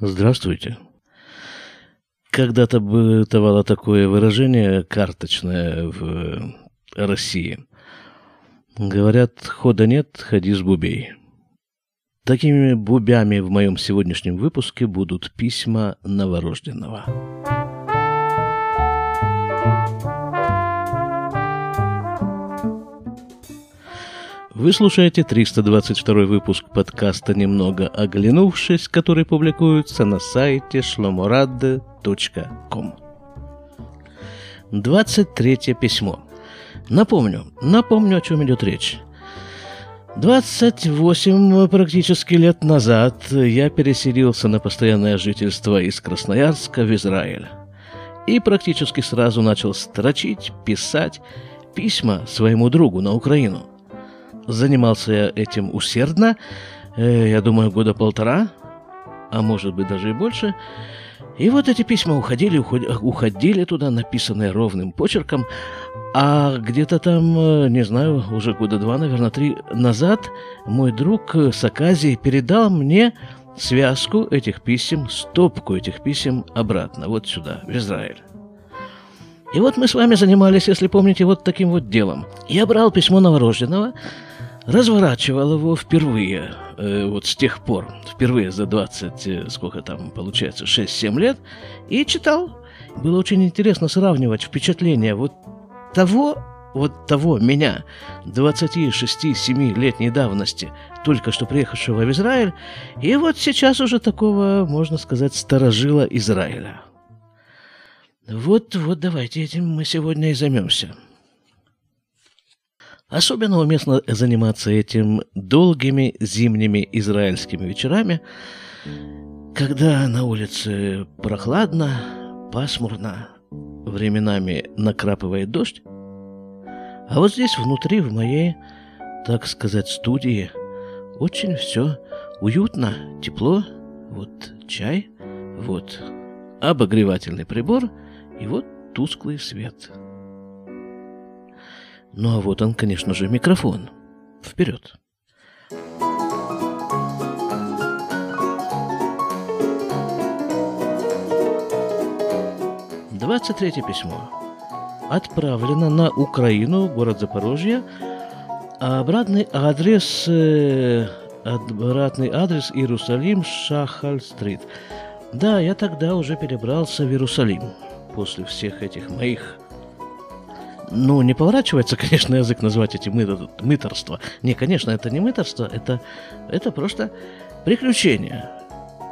Здравствуйте. Когда-то бытовало такое выражение карточное в России. Говорят, хода нет, ходи с бубей. Такими бубями в моем сегодняшнем выпуске будут письма новорожденного. Вы слушаете 322 выпуск подкаста «Немного оглянувшись», который публикуется на сайте shlomorad.com. 23 письмо. Напомню, напомню, о чем идет речь. 28 практически лет назад я переселился на постоянное жительство из Красноярска в Израиль. И практически сразу начал строчить, писать письма своему другу на Украину – Занимался я этим усердно, э, я думаю, года полтора, а может быть даже и больше. И вот эти письма уходили, уходили туда, написанные ровным почерком, а где-то там, э, не знаю, уже года два, наверное, три назад мой друг с Аказии передал мне связку этих писем, стопку этих писем обратно, вот сюда, в Израиль. И вот мы с вами занимались, если помните, вот таким вот делом. Я брал письмо новорожденного, разворачивал его впервые, э, вот с тех пор, впервые за 20, э, сколько там получается, 6-7 лет, и читал. Было очень интересно сравнивать впечатления вот того, вот того меня, 26-7-летней давности, только что приехавшего в Израиль, и вот сейчас уже такого, можно сказать, старожила Израиля. Вот, вот давайте этим мы сегодня и займемся. Особенно уместно заниматься этим долгими зимними израильскими вечерами, когда на улице прохладно, пасмурно, временами накрапывает дождь, а вот здесь внутри, в моей, так сказать, студии, очень все уютно, тепло, вот чай, вот обогревательный прибор и вот тусклый свет – ну а вот он, конечно же, микрофон. Вперед. Двадцать третье письмо. Отправлено на Украину, город Запорожье. А обратный адрес... Э, обратный адрес Иерусалим, Шахаль-стрит. Да, я тогда уже перебрался в Иерусалим. После всех этих моих ну, не поворачивается, конечно, язык назвать эти мы, мыторства. Не, конечно, это не мыторство, это, это просто приключения.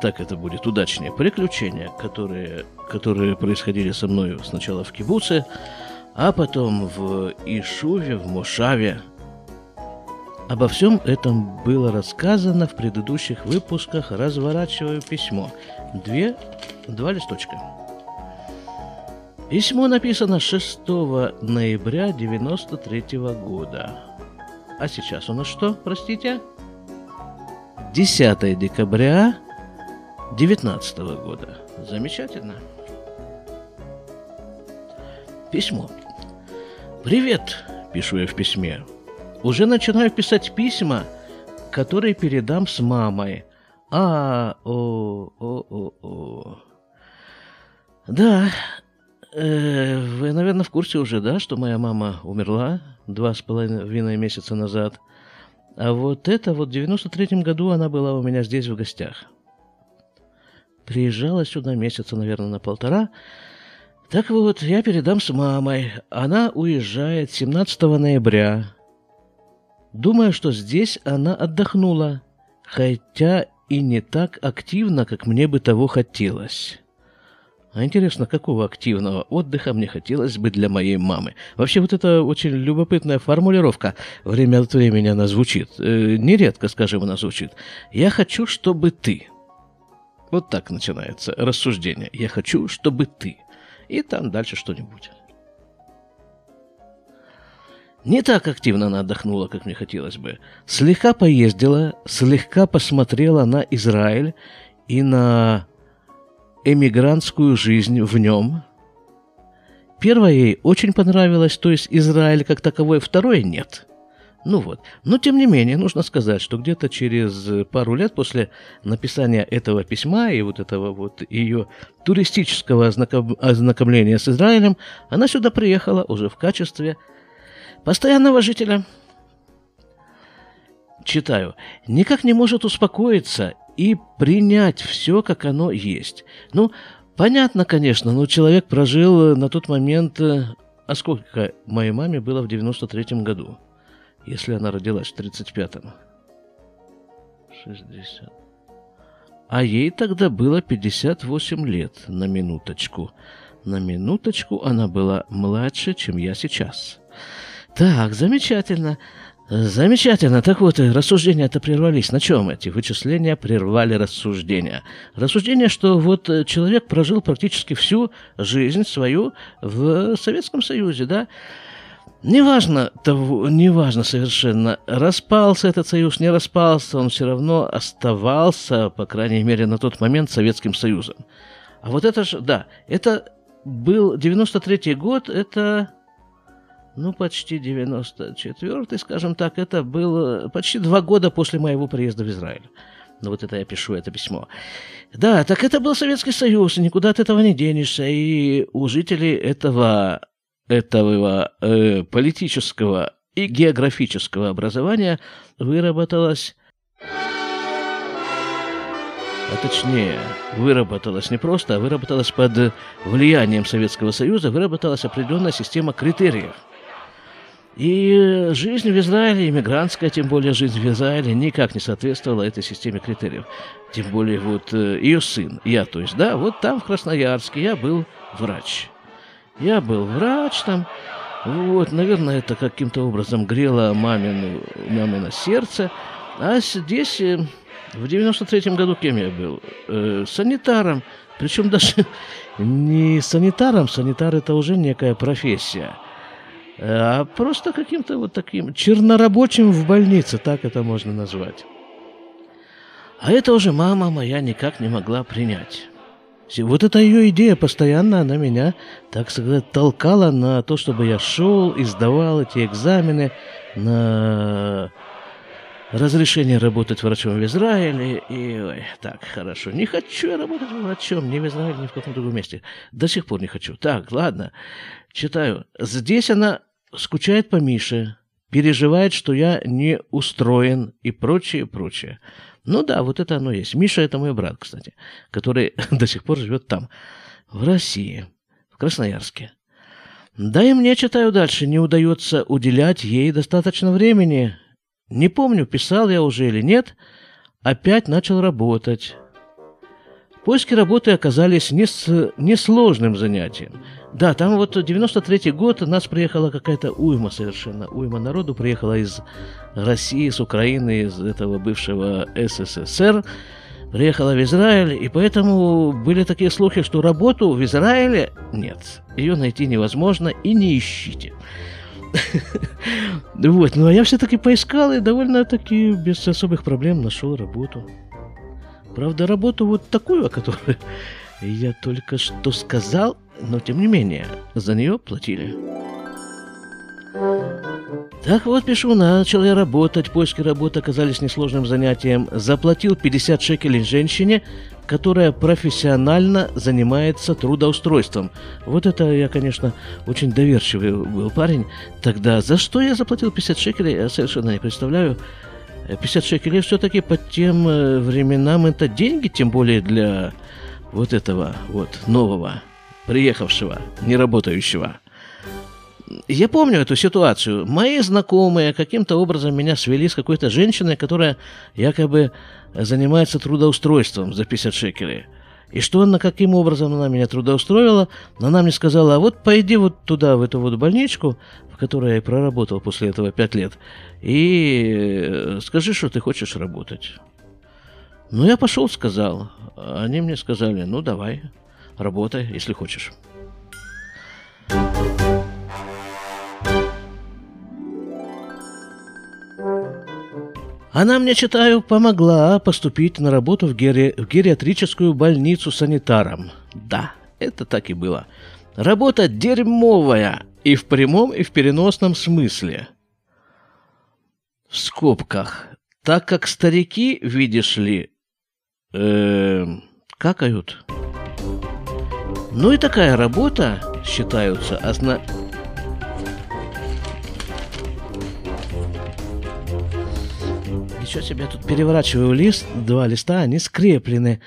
Так это будет удачнее. Приключения, которые, которые происходили со мной сначала в Кибуце, а потом в Ишуве, в Мошаве. Обо всем этом было рассказано в предыдущих выпусках «Разворачиваю письмо». Две, два листочка. Письмо написано 6 ноября 93 года. А сейчас у нас что, простите? 10 декабря 19 года. Замечательно. Письмо. «Привет», — пишу я в письме. «Уже начинаю писать письма, которые передам с мамой. А, о, о, о, о. Да, вы, наверное, в курсе уже, да, что моя мама умерла два с половиной месяца назад. А вот это вот в 93-м году она была у меня здесь в гостях. Приезжала сюда месяца, наверное, на полтора. Так вот, я передам с мамой. Она уезжает 17 ноября. Думаю, что здесь она отдохнула, хотя и не так активно, как мне бы того хотелось. А интересно, какого активного отдыха мне хотелось бы для моей мамы? Вообще, вот это очень любопытная формулировка. Время от времени она звучит. Э, нередко, скажем, она звучит. «Я хочу, чтобы ты». Вот так начинается рассуждение. «Я хочу, чтобы ты». И там дальше что-нибудь. Не так активно она отдохнула, как мне хотелось бы. Слегка поездила, слегка посмотрела на Израиль и на эмигрантскую жизнь в нем. Первое ей очень понравилось, то есть Израиль как таковой, второе нет. Ну вот. Но, тем не менее, нужно сказать, что где-то через пару лет после написания этого письма и вот этого вот ее туристического ознаком... ознакомления с Израилем, она сюда приехала уже в качестве постоянного жителя. Читаю. Никак не может успокоиться и принять все, как оно есть. Ну, понятно, конечно, но человек прожил на тот момент... э, А сколько моей маме было в 93-м году? Если она родилась в 35-м. 60. А ей тогда было 58 лет, на минуточку. На минуточку она была младше, чем я сейчас. Так, замечательно. Замечательно. Так вот, э, рассуждения-то прервались. На чем эти вычисления прервали рассуждения? Рассуждение, что вот э, человек прожил практически всю жизнь свою в Советском Союзе, да? Неважно того, неважно совершенно, распался этот союз, не распался, он все равно оставался, по крайней мере, на тот момент Советским Союзом. А вот это же, да, это был 93-й год, это, ну, почти 94-й, скажем так, это было почти два года после моего приезда в Израиль. Ну, вот это я пишу, это письмо. Да, так это был Советский Союз, и никуда от этого не денешься, и у жителей этого этого э, политического и географического образования выработалась, а точнее, выработалась не просто, а выработалась под влиянием Советского Союза, выработалась определенная система критериев. И жизнь в Израиле, иммигрантская, тем более жизнь в Израиле, никак не соответствовала этой системе критериев. Тем более вот э, ее сын, я, то есть, да, вот там, в Красноярске, я был врач. Я был врач там. Вот, наверное, это каким-то образом грело мамину, мамино сердце. А здесь, э, в 93-м году, кем я был? Э, санитаром. Причем даже не санитаром, санитар это уже некая профессия, а просто каким-то вот таким чернорабочим в больнице, так это можно назвать. А это уже мама моя никак не могла принять. Вот эта ее идея постоянно, она меня, так сказать, толкала на то, чтобы я шел и сдавал эти экзамены на разрешение работать врачом в Израиле. И, ой, так, хорошо, не хочу я работать врачом ни в Израиле, ни в каком другом месте. До сих пор не хочу. Так, ладно, читаю. Здесь она скучает по Мише, переживает, что я не устроен и прочее, прочее. Ну да, вот это оно есть. Миша это мой брат, кстати, который до сих пор живет там, в России, в Красноярске. Да и мне, читаю дальше, не удается уделять ей достаточно времени. Не помню, писал я уже или нет, опять начал работать. Поиски работы оказались несложным занятием. Да, там вот 93-й год, нас приехала какая-то уйма совершенно, уйма народу приехала из России, с Украины, из этого бывшего СССР, приехала в Израиль, и поэтому были такие слухи, что работу в Израиле нет, ее найти невозможно и не ищите. Вот, ну а я все-таки поискал и довольно-таки без особых проблем нашел работу. Правда, работу вот такую, о которой я только что сказал, но тем не менее, за нее платили. Так вот, пишу, начал я работать, поиски работы оказались несложным занятием. Заплатил 50 шекелей женщине, которая профессионально занимается трудоустройством. Вот это я, конечно, очень доверчивый был парень. Тогда за что я заплатил 50 шекелей, я совершенно не представляю. 50 шекелей все-таки по тем э, временам это деньги, тем более для вот этого вот нового, приехавшего, неработающего. Я помню эту ситуацию. Мои знакомые каким-то образом меня свели с какой-то женщиной, которая якобы занимается трудоустройством за 50 шекелей. И что она, каким образом она меня трудоустроила, она мне сказала, а вот пойди вот туда, в эту вот больничку, в которой я и проработал после этого пять лет, и э, скажи, что ты хочешь работать. Ну, я пошел, сказал. Они мне сказали, ну, давай, работай, если хочешь. Она мне, читаю, помогла поступить на работу в, гери... в гериатрическую больницу санитаром. Да, это так и было. Работа дерьмовая и в прямом, и в переносном смысле. в скобках, так как старики, видишь ли, э, какают. Ну и такая работа считаются озна... Ничего себе, я тут переворачиваю лист, два листа, они скреплены.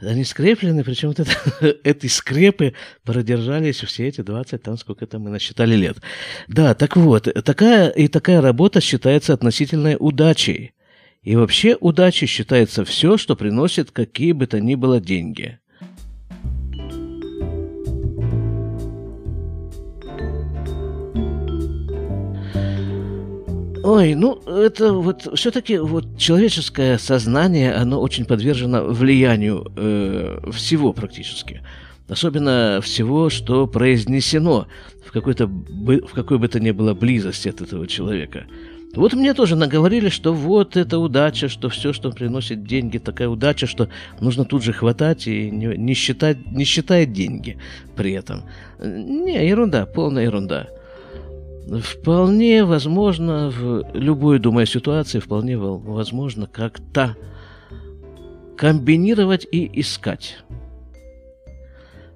Они скреплены, причем вот это, эти скрепы продержались все эти 20, там сколько там мы насчитали лет. Да, так вот, такая и такая работа считается относительной удачей. И вообще удачей считается все, что приносит какие бы то ни было деньги. Ой, ну это вот все-таки вот человеческое сознание, оно очень подвержено влиянию э, всего практически. Особенно всего, что произнесено в, какой-то, в какой бы то ни было близости от этого человека. Вот мне тоже наговорили, что вот это удача, что все, что приносит деньги, такая удача, что нужно тут же хватать и не, не, считать, не считая деньги при этом. Не, ерунда, полная ерунда. Вполне возможно, в любой, думаю, ситуации, вполне возможно как-то комбинировать и искать.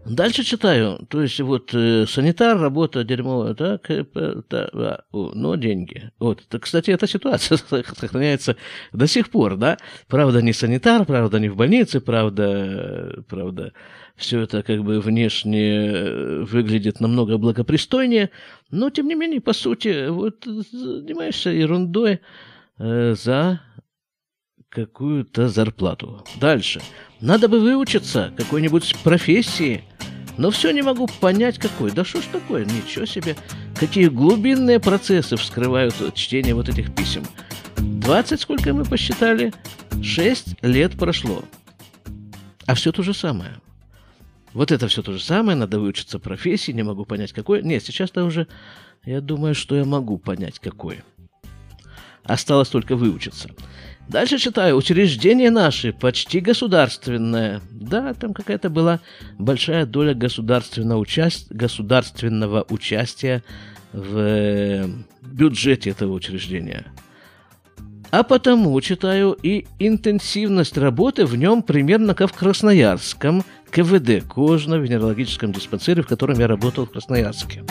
Дальше читаю. То есть вот э, санитар, работа дерьмовая, так, э, да, да, но деньги. Вот. Так, кстати, эта ситуация сохраняется до сих пор, да? Правда, не санитар, правда, не в больнице, правда, правда, все это как бы внешне э, выглядит намного благопристойнее, но, тем не менее, по сути, вот занимаешься ерундой э, за какую-то зарплату. Дальше. Надо бы выучиться какой-нибудь профессии, но все не могу понять, какой. Да что ж такое? Ничего себе. Какие глубинные процессы вскрывают чтение вот этих писем. 20, сколько мы посчитали? 6 лет прошло. А все то же самое. Вот это все то же самое, надо выучиться профессии, не могу понять, какой. Нет, сейчас-то уже, я думаю, что я могу понять, какой. Осталось только выучиться. Дальше читаю. Учреждение наши почти государственное. Да, там какая-то была большая доля государственного, участ... государственного участия в э, бюджете этого учреждения. А потому, читаю, и интенсивность работы в нем примерно как в Красноярском КВД, кожно-венерологическом диспансере, в котором я работал в Красноярске.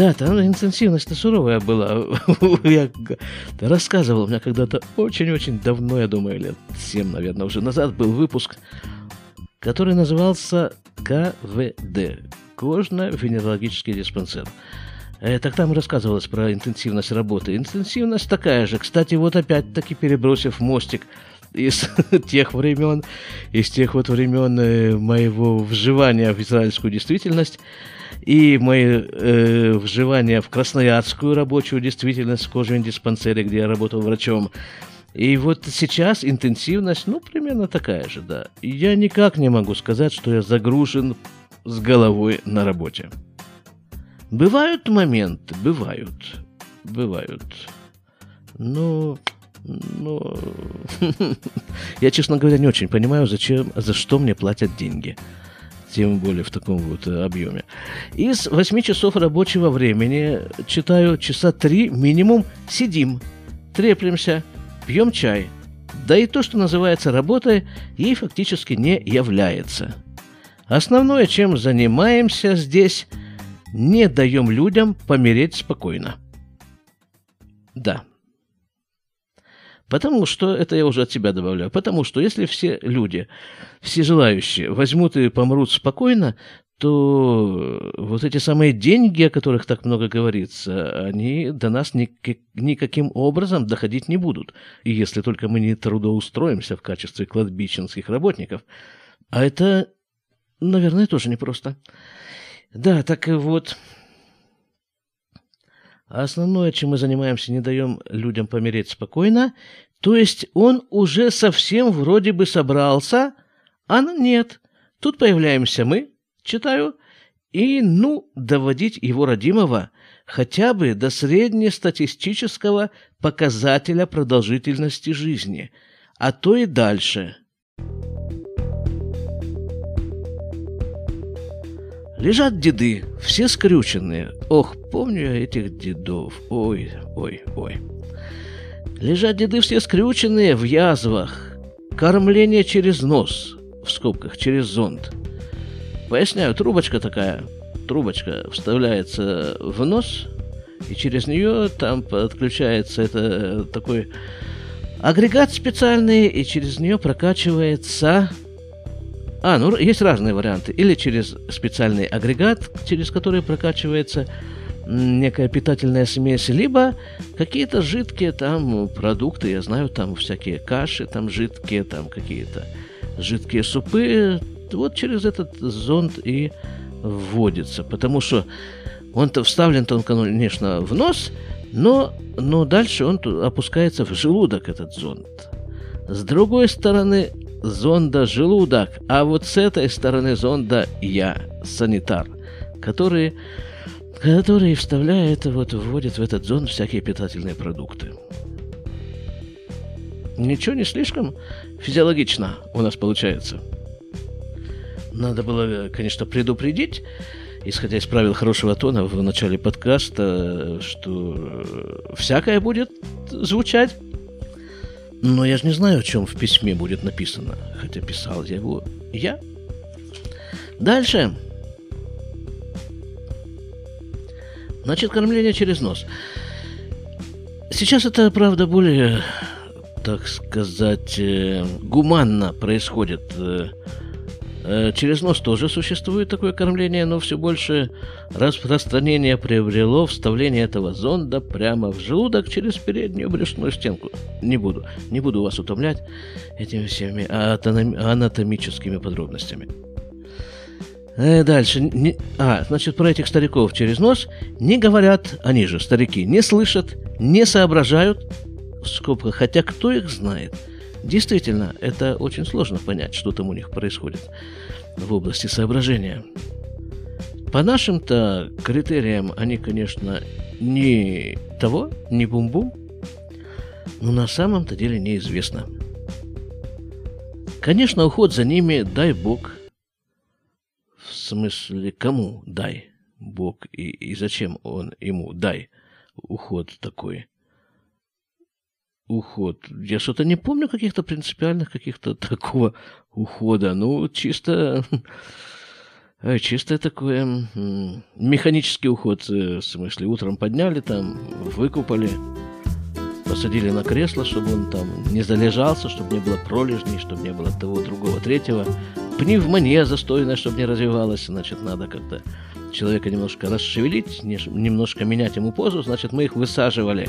Да, там интенсивность-то суровая была. я рассказывал, у меня когда-то очень-очень давно, я думаю, лет 7, наверное, уже назад был выпуск, который назывался КВД. Кожно-венерологический диспансер. Э, так там рассказывалось про интенсивность работы. Интенсивность такая же. Кстати, вот опять-таки перебросив мостик из тех времен, из тех вот времен э, моего вживания в израильскую действительность, и мои э, вживания в красноярскую рабочую действительность в кожевом диспансере, где я работал врачом. И вот сейчас интенсивность, ну, примерно такая же, да. Я никак не могу сказать, что я загружен с головой на работе. Бывают моменты, бывают, бывают. Но, но... я, честно говоря, не очень понимаю, зачем, за что мне платят деньги тем более в таком вот э, объеме. Из 8 часов рабочего времени, читаю, часа 3 минимум сидим, треплемся, пьем чай. Да и то, что называется работой, ей фактически не является. Основное, чем занимаемся здесь, не даем людям помереть спокойно. Да, Потому что, это я уже от себя добавляю, потому что если все люди, все желающие возьмут и помрут спокойно, то вот эти самые деньги, о которых так много говорится, они до нас никак, никаким образом доходить не будут. И если только мы не трудоустроимся в качестве кладбищенских работников. А это, наверное, тоже непросто. Да, так вот, а основное, чем мы занимаемся, не даем людям помереть спокойно. То есть он уже совсем вроде бы собрался, а нет. Тут появляемся мы, читаю, и, ну, доводить его родимого хотя бы до среднестатистического показателя продолжительности жизни, а то и дальше – Лежат деды, все скрюченные. Ох, помню я этих дедов. Ой, ой, ой. Лежат деды все скрюченные в язвах. Кормление через нос, в скобках, через зонд. Поясняю, трубочка такая, трубочка вставляется в нос, и через нее там подключается это такой агрегат специальный, и через нее прокачивается а, ну есть разные варианты. Или через специальный агрегат, через который прокачивается некая питательная смесь, либо какие-то жидкие там продукты, я знаю, там всякие каши, там жидкие, там какие-то жидкие супы, вот через этот зонд и вводится, потому что он-то вставлен-то он, конечно, в нос, но, но дальше он опускается в желудок, этот зонд. С другой стороны, зонда желудок, а вот с этой стороны зонда я, санитар, который, который вставляет, вот, вводит в этот зонд всякие питательные продукты. Ничего не слишком физиологично у нас получается. Надо было, конечно, предупредить, исходя из правил хорошего тона в начале подкаста, что всякое будет звучать. Но я же не знаю, о чем в письме будет написано, хотя писал я его я. Дальше. Значит, кормление через нос. Сейчас это, правда, более, так сказать, э, гуманно происходит э, через нос тоже существует такое кормление, но все больше распространение приобрело вставление этого зонда прямо в желудок через переднюю брюшную стенку. Не буду, не буду вас утомлять этими всеми анатомическими подробностями. Э, дальше. Не, а, значит, про этих стариков через нос не говорят, они же, старики, не слышат, не соображают, в скобках, хотя кто их знает – Действительно, это очень сложно понять, что там у них происходит в области соображения. По нашим-то критериям они, конечно, не того, не бум-бум, но на самом-то деле неизвестно. Конечно, уход за ними, дай бог, в смысле, кому дай бог и, и зачем он ему дай уход такой – уход. Я что-то не помню каких-то принципиальных, каких-то такого ухода. Ну, чисто... Чисто такой механический уход, э, в смысле, утром подняли там, выкупали, посадили на кресло, чтобы он там не залежался, чтобы не было пролежней, чтобы не было того, другого, третьего. Пневмония застойная, чтобы не развивалась, значит, надо как-то человека немножко расшевелить, немножко менять ему позу, значит, мы их высаживали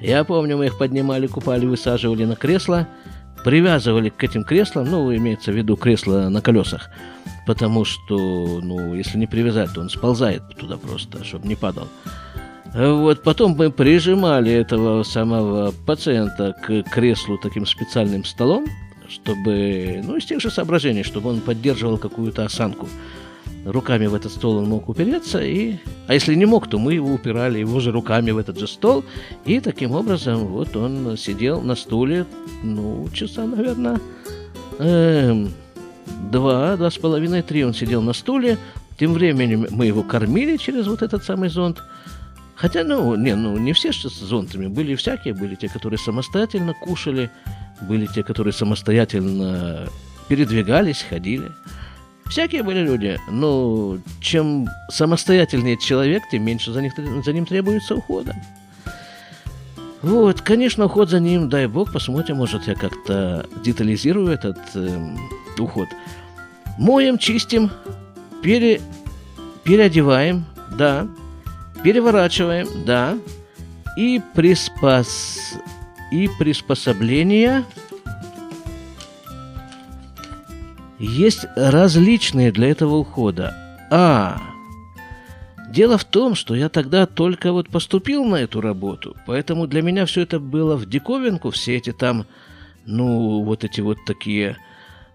я помню, мы их поднимали, купали, высаживали на кресло, привязывали к этим креслам, ну, имеется в виду кресло на колесах, потому что, ну, если не привязать, то он сползает туда просто, чтобы не падал. Вот потом мы прижимали этого самого пациента к креслу таким специальным столом, чтобы, ну, из тех же соображений, чтобы он поддерживал какую-то осанку руками в этот стол он мог упереться, и... а если не мог, то мы его упирали его же руками в этот же стол, и таким образом вот он сидел на стуле, ну, часа, наверное, эм, два, два с половиной, три он сидел на стуле, тем временем мы его кормили через вот этот самый зонт, Хотя, ну, не, ну, не все с зонтами. Были всякие, были те, которые самостоятельно кушали, были те, которые самостоятельно передвигались, ходили. Всякие были люди. Но чем самостоятельнее человек, тем меньше за, них, за ним требуется ухода. Вот, конечно, уход за ним, дай бог, посмотрим, может, я как-то детализирую этот э, уход. Моем, чистим, пере, переодеваем, да, переворачиваем, да, и приспос... и приспособления есть различные для этого ухода. А, дело в том, что я тогда только вот поступил на эту работу, поэтому для меня все это было в диковинку, все эти там, ну, вот эти вот такие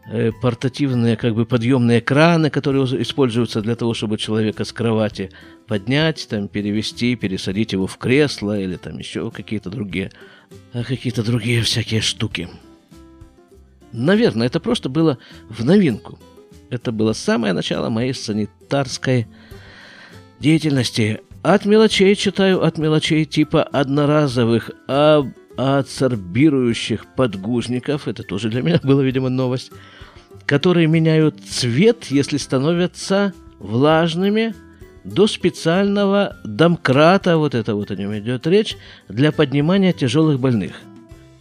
э, портативные, как бы подъемные краны, которые используются для того, чтобы человека с кровати поднять, там, перевести, пересадить его в кресло или там еще какие-то другие, э, какие-то другие всякие штуки. Наверное, это просто было в новинку. Это было самое начало моей санитарской деятельности. От мелочей читаю, от мелочей типа одноразовых, об адсорбирующих подгузников, это тоже для меня была, видимо, новость, которые меняют цвет, если становятся влажными, до специального домкрата, вот это вот о нем идет речь, для поднимания тяжелых больных.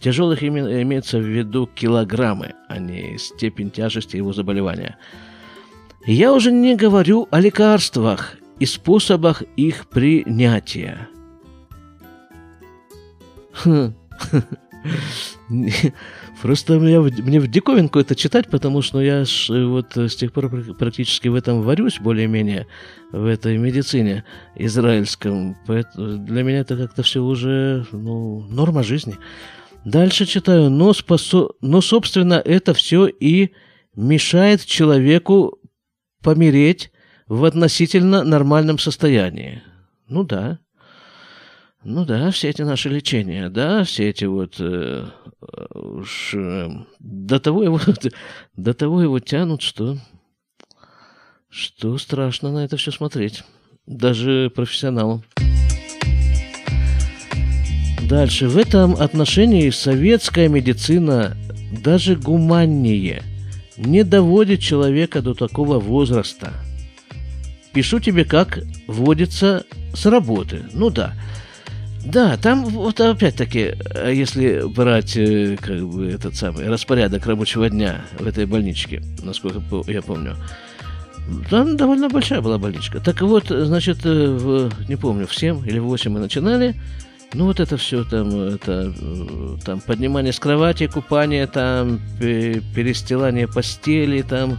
Тяжелых имеется в виду килограммы, а не степень тяжести его заболевания. Я уже не говорю о лекарствах и способах их принятия. Хм. Просто мне, мне в диковинку это читать, потому что я ж, вот с тех пор практически в этом варюсь более-менее, в этой медицине израильском. Поэтому для меня это как-то все уже ну, норма жизни. Дальше читаю, но, спосо... но собственно это все и мешает человеку помереть в относительно нормальном состоянии. Ну да, ну да, все эти наши лечения, да, все эти вот э, уж э, до того его до того его тянут, что что страшно на это все смотреть, даже профессионалам. Дальше в этом отношении советская медицина даже гуманнее не доводит человека до такого возраста. Пишу тебе, как вводится с работы. Ну да, да, там вот опять-таки, э, если брать э, как бы этот самый распорядок рабочего дня в этой больничке, насколько я помню, там довольно большая была больничка. Так вот, значит, э, в, не помню, в 7 или в 8 мы начинали. Ну, вот это все там, это, там поднимание с кровати, купание, там перестилание постели, там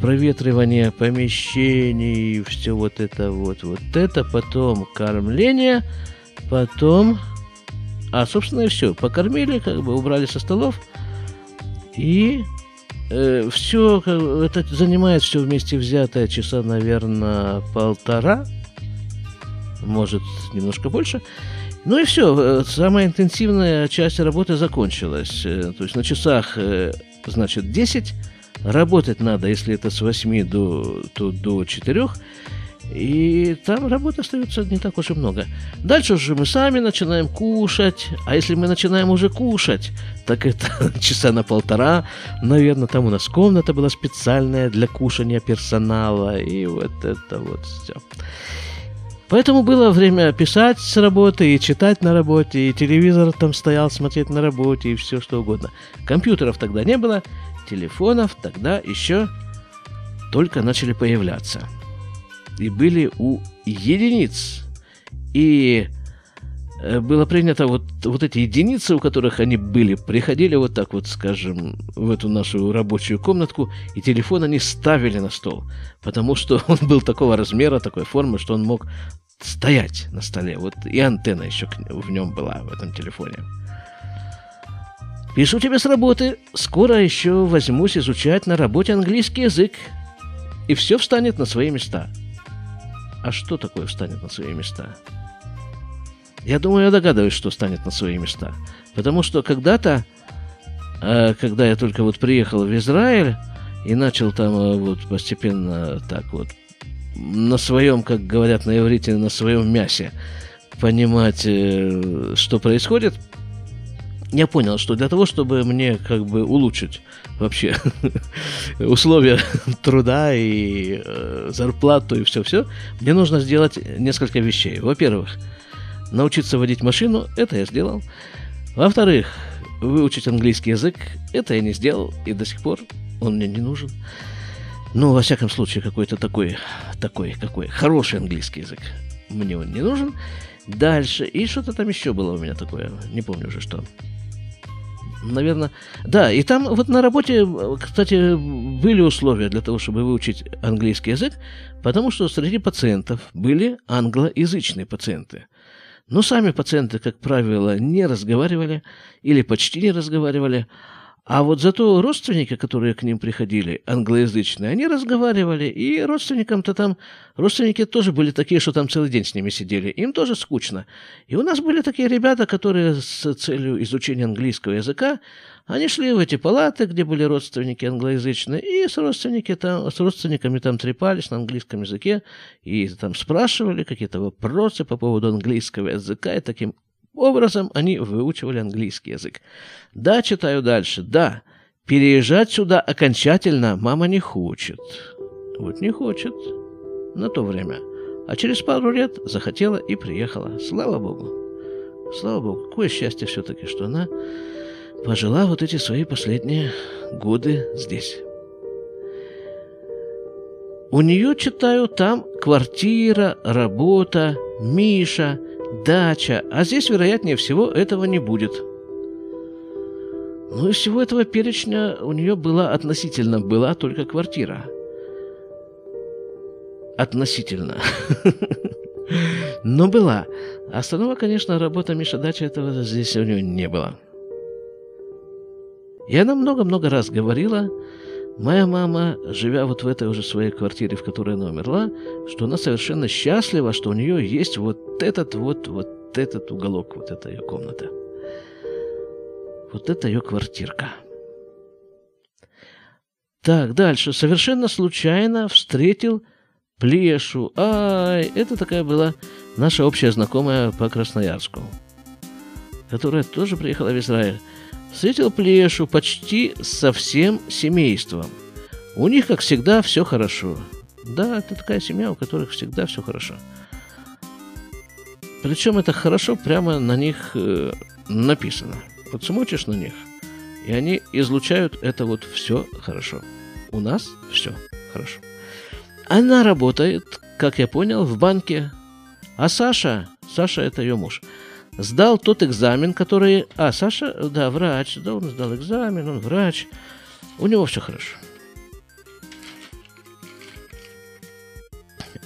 проветривание помещений, все вот это вот, вот это, потом кормление – Потом, а, собственно, и все. Покормили, как бы убрали со столов. И э, все, это занимает все вместе взятое часа, наверное, полтора. Может, немножко больше. Ну и все, э, самая интенсивная часть работы закончилась. Э, то есть на часах, э, значит, 10. Работать надо, если это с 8 до, то до 4. И там работы остается не так уж и много. Дальше уже мы сами начинаем кушать. А если мы начинаем уже кушать, так это часа на полтора. Наверное, там у нас комната была специальная для кушания персонала. И вот это вот все. Поэтому было время писать с работы и читать на работе, и телевизор там стоял смотреть на работе, и все что угодно. Компьютеров тогда не было, телефонов тогда еще только начали появляться и были у единиц. И было принято вот, вот эти единицы, у которых они были, приходили вот так вот, скажем, в эту нашу рабочую комнатку, и телефон они ставили на стол, потому что он был такого размера, такой формы, что он мог стоять на столе. Вот и антенна еще в нем была, в этом телефоне. Пишу тебе с работы. Скоро еще возьмусь изучать на работе английский язык. И все встанет на свои места – а что такое встанет на свои места? Я думаю, я догадываюсь, что станет на свои места. Потому что когда-то, э, когда я только вот приехал в Израиль и начал там э, вот постепенно так вот на своем, как говорят на иврите, на своем мясе понимать, э, что происходит, я понял, что для того, чтобы мне как бы улучшить вообще условия труда и зарплату и все-все, мне нужно сделать несколько вещей. Во-первых, научиться водить машину, это я сделал. Во-вторых, выучить английский язык, это я не сделал, и до сих пор он мне не нужен. Ну, во всяком случае, какой-то такой, такой, какой, хороший английский язык. Мне он не нужен. Дальше, и что-то там еще было у меня такое, не помню уже что наверное, да, и там вот на работе, кстати, были условия для того, чтобы выучить английский язык, потому что среди пациентов были англоязычные пациенты. Но сами пациенты, как правило, не разговаривали или почти не разговаривали, А вот зато родственники, которые к ним приходили, англоязычные, они разговаривали, и родственникам-то там, родственники тоже были такие, что там целый день с ними сидели, им тоже скучно. И у нас были такие ребята, которые с целью изучения английского языка, они шли в эти палаты, где были родственники англоязычные, и с, родственники там, с родственниками там трепались на английском языке, и там спрашивали какие-то вопросы по поводу английского языка, и таким образом они выучивали английский язык. Да, читаю дальше. Да, переезжать сюда окончательно мама не хочет. Вот не хочет. На то время. А через пару лет захотела и приехала. Слава Богу. Слава Богу. Какое счастье все-таки, что она пожила вот эти свои последние годы здесь. У нее, читаю, там квартира, работа, Миша, дача, а здесь, вероятнее всего, этого не будет. Ну, из всего этого перечня у нее была относительно была только квартира. Относительно. Но была. Остального, конечно, работа Миша Дача, этого здесь у нее не было. И она много-много раз говорила, Моя мама, живя вот в этой уже своей квартире, в которой она умерла, что она совершенно счастлива, что у нее есть вот этот вот, вот этот уголок, вот эта ее комната. Вот это ее квартирка. Так, дальше. Совершенно случайно встретил Плешу. Ай, это такая была наша общая знакомая по Красноярску, которая тоже приехала в Израиль встретил Плешу почти со всем семейством. У них, как всегда, все хорошо. Да, это такая семья, у которых всегда все хорошо. Причем это хорошо прямо на них э, написано. Вот смотришь на них, и они излучают это вот все хорошо. У нас все хорошо. Она работает, как я понял, в банке. А Саша, Саша это ее муж – сдал тот экзамен, который... А, Саша, да, врач, да, он сдал экзамен, он врач. У него все хорошо.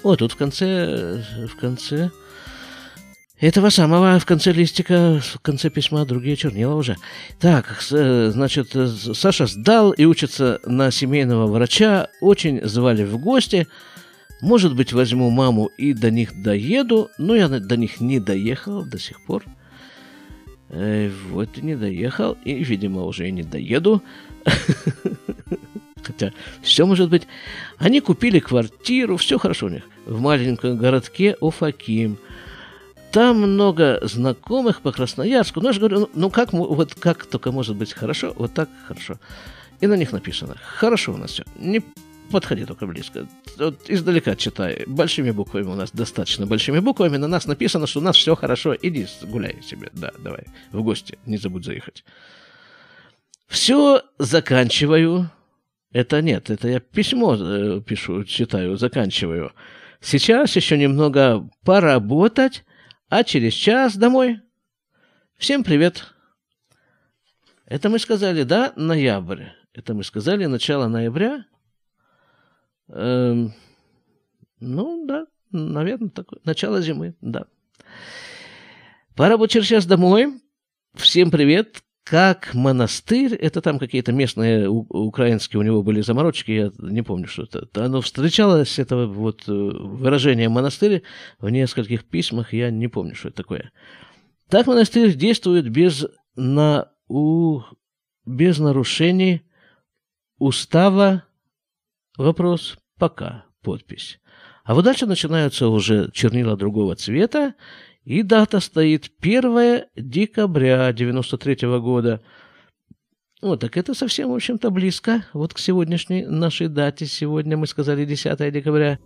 О, тут в конце, в конце этого самого, в конце листика, в конце письма другие чернила уже. Так, значит, Саша сдал и учится на семейного врача, очень звали в гости – может быть, возьму маму и до них доеду, но я до них не доехал до сих пор. Э, вот и не доехал, и, видимо, уже и не доеду. Хотя все может быть. Они купили квартиру, все хорошо у них, в маленьком городке Уфаким. Там много знакомых по Красноярску. Ну, я же говорю, ну, ну как, вот как только может быть хорошо, вот так хорошо. И на них написано, хорошо у нас все. Не подходи только близко. Вот издалека читай. Большими буквами у нас достаточно большими буквами. На нас написано, что у нас все хорошо. Иди гуляй себе. Да, давай. В гости. Не забудь заехать. Все заканчиваю. Это нет, это я письмо э, пишу, читаю, заканчиваю. Сейчас еще немного поработать, а через час домой. Всем привет. Это мы сказали, да, ноябрь. Это мы сказали начало ноября. Эм, ну, да, наверное, такое. Начало зимы, да. Пора бы сейчас домой. Всем привет. Как монастырь, это там какие-то местные украинские у него были заморочки, я не помню, что это. Оно встречалось, это вот э, выражение монастырь в нескольких письмах, я не помню, что это такое. Так монастырь действует без, на, у, без нарушений устава Вопрос «пока» подпись. А вот дальше начинаются уже чернила другого цвета, и дата стоит 1 декабря 93 -го года. Вот, так это совсем, в общем-то, близко. Вот к сегодняшней нашей дате. Сегодня мы сказали 10 декабря.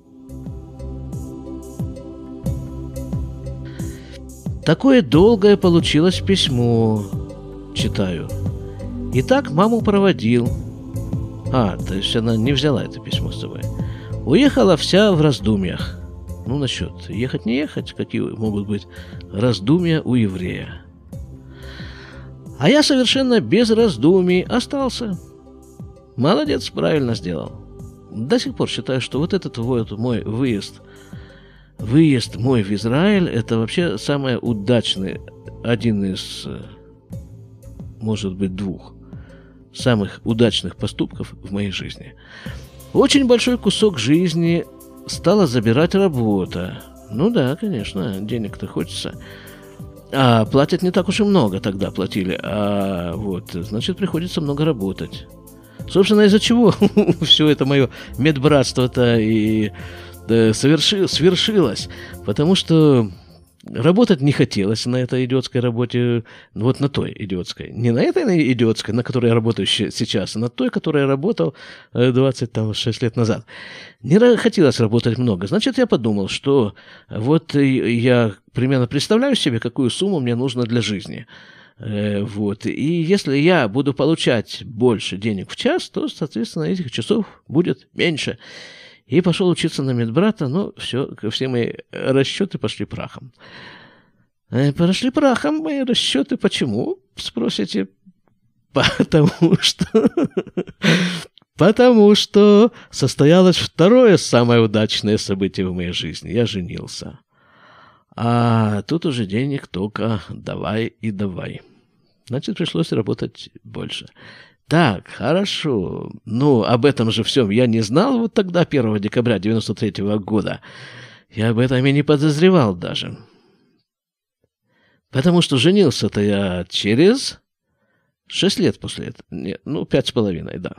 Такое долгое получилось письмо. Читаю. Итак, маму проводил. А, то есть она не взяла это письмо с собой. Уехала вся в раздумьях. Ну, насчет ехать не ехать, какие могут быть раздумья у еврея. А я совершенно без раздумий остался. Молодец, правильно сделал. До сих пор считаю, что вот этот вот мой выезд, выезд мой в Израиль, это вообще самый удачный, один из, может быть, двух самых удачных поступков в моей жизни. Очень большой кусок жизни стала забирать работа. Ну да, конечно, денег-то хочется. А платят не так уж и много тогда платили. А вот, значит, приходится много работать. Собственно, из-за чего все это мое медбратство-то и да, соверши, свершилось. Потому что Работать не хотелось на этой идиотской работе, вот на той идиотской. Не на этой идиотской, на которой я работаю сейчас, а на той, которой я работал 26 э, лет назад. Не хотелось работать много. Значит, я подумал, что вот я примерно представляю себе, какую сумму мне нужно для жизни. Э, вот. И если я буду получать больше денег в час, то, соответственно, этих часов будет меньше. И пошел учиться на медбрата, но все, все мои расчеты пошли прахом. Э, пошли прахом мои расчеты. Почему? Спросите. Потому что... Потому что состоялось второе самое удачное событие в моей жизни. Я женился. А тут уже денег только давай и давай. Значит, пришлось работать больше. Так, хорошо. Ну, об этом же всем я не знал вот тогда, 1 декабря 93 -го года. Я об этом и не подозревал даже. Потому что женился-то я через шесть лет после этого. Нет, ну, пять с половиной, да.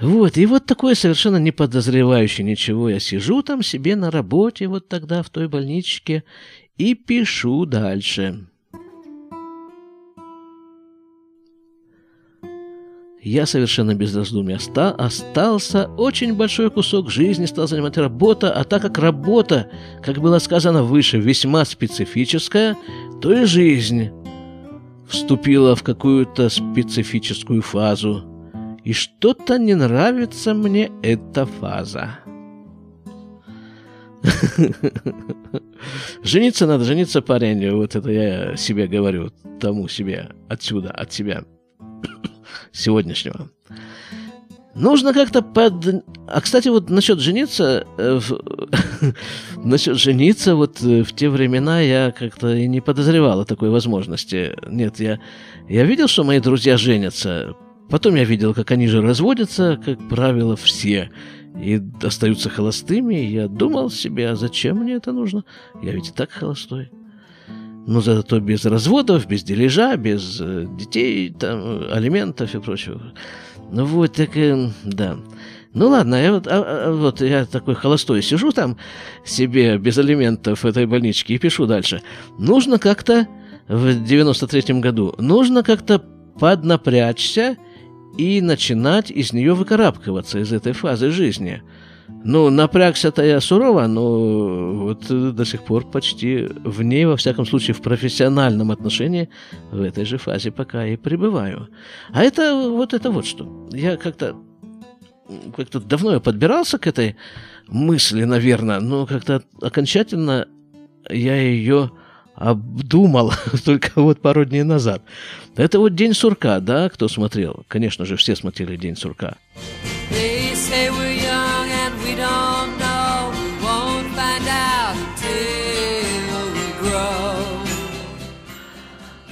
Вот, и вот такое совершенно не подозревающее ничего. Я сижу там себе на работе вот тогда в той больничке и пишу дальше. Я совершенно без раздумий оста остался. Очень большой кусок жизни стал занимать работа, а так как работа, как было сказано выше, весьма специфическая, то и жизнь вступила в какую-то специфическую фазу. И что-то не нравится мне эта фаза. Жениться надо, жениться парень. Вот это я себе говорю, тому себе, отсюда, от себя сегодняшнего. Нужно как-то под... А, кстати, вот насчет жениться... Э, насчет жениться вот э, в те времена я как-то и не подозревал о такой возможности. Нет, я, я видел, что мои друзья женятся. Потом я видел, как они же разводятся, как правило, все. И остаются холостыми. Я думал себе, а зачем мне это нужно? Я ведь и так холостой но зато без разводов, без дележа, без э, детей, там, алиментов и прочего. Ну вот, так, э, да. Ну ладно, я вот, а, а, вот я такой холостой сижу там себе без алиментов в этой больничке и пишу дальше. Нужно как-то в 93-м году, нужно как-то поднапрячься и начинать из нее выкарабкиваться, из этой фазы жизни – ну, напрягся-то я сурово, но вот до сих пор почти в ней, во всяком случае, в профессиональном отношении, в этой же фазе пока и пребываю. А это вот это вот что. Я как-то как-то давно я подбирался к этой мысли, наверное, но как-то окончательно я ее обдумал только вот пару дней назад. Это вот День сурка, да, кто смотрел? Конечно же, все смотрели День сурка. They say we're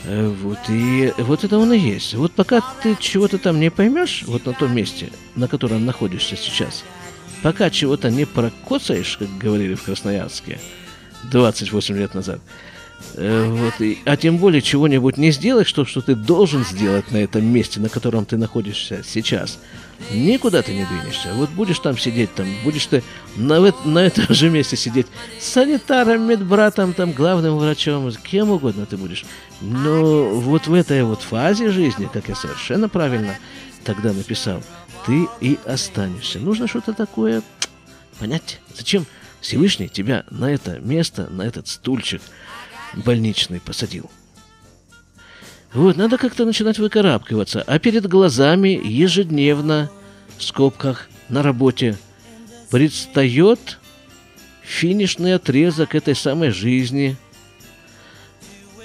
вот и вот это он и есть. Вот пока ты чего-то там не поймешь, вот на том месте, на котором находишься сейчас, пока чего-то не прокоцаешь, как говорили в Красноярске 28 лет назад, Э, вот, и, а тем более чего-нибудь не сделать, что, что ты должен сделать на этом месте, на котором ты находишься сейчас. Никуда ты не двинешься. Вот будешь там сидеть, там, будешь ты на, на этом же месте сидеть санитаром, медбратом, там, главным врачом, кем угодно ты будешь. Но вот в этой вот фазе жизни, как я совершенно правильно тогда написал, ты и останешься. Нужно что-то такое понять. Зачем Всевышний тебя на это место, на этот стульчик – больничный посадил. Вот, надо как-то начинать выкарабкиваться. А перед глазами ежедневно, в скобках, на работе, предстает финишный отрезок этой самой жизни.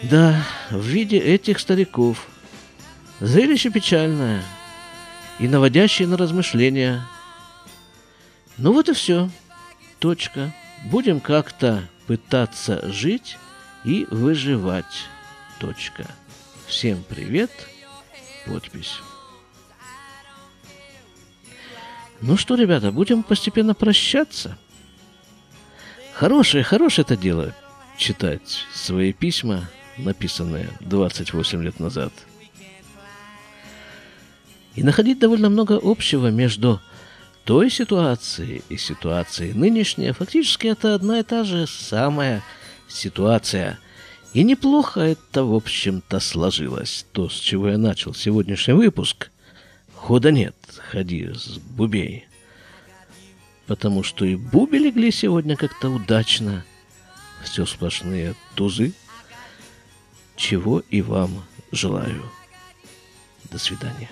Да, в виде этих стариков. Зрелище печальное и наводящее на размышления. Ну вот и все. Точка. Будем как-то пытаться жить и выживать. Точка. Всем привет. подпись. Ну что, ребята, будем постепенно прощаться. Хорошее, хорошее это дело читать свои письма, написанные 28 лет назад. И находить довольно много общего между той ситуацией и ситуацией нынешней. Фактически это одна и та же самая ситуация. И неплохо это, в общем-то, сложилось. То, с чего я начал сегодняшний выпуск. Хода нет, ходи с бубей потому что и буби легли сегодня как-то удачно. Все сплошные тузы, чего и вам желаю. До свидания.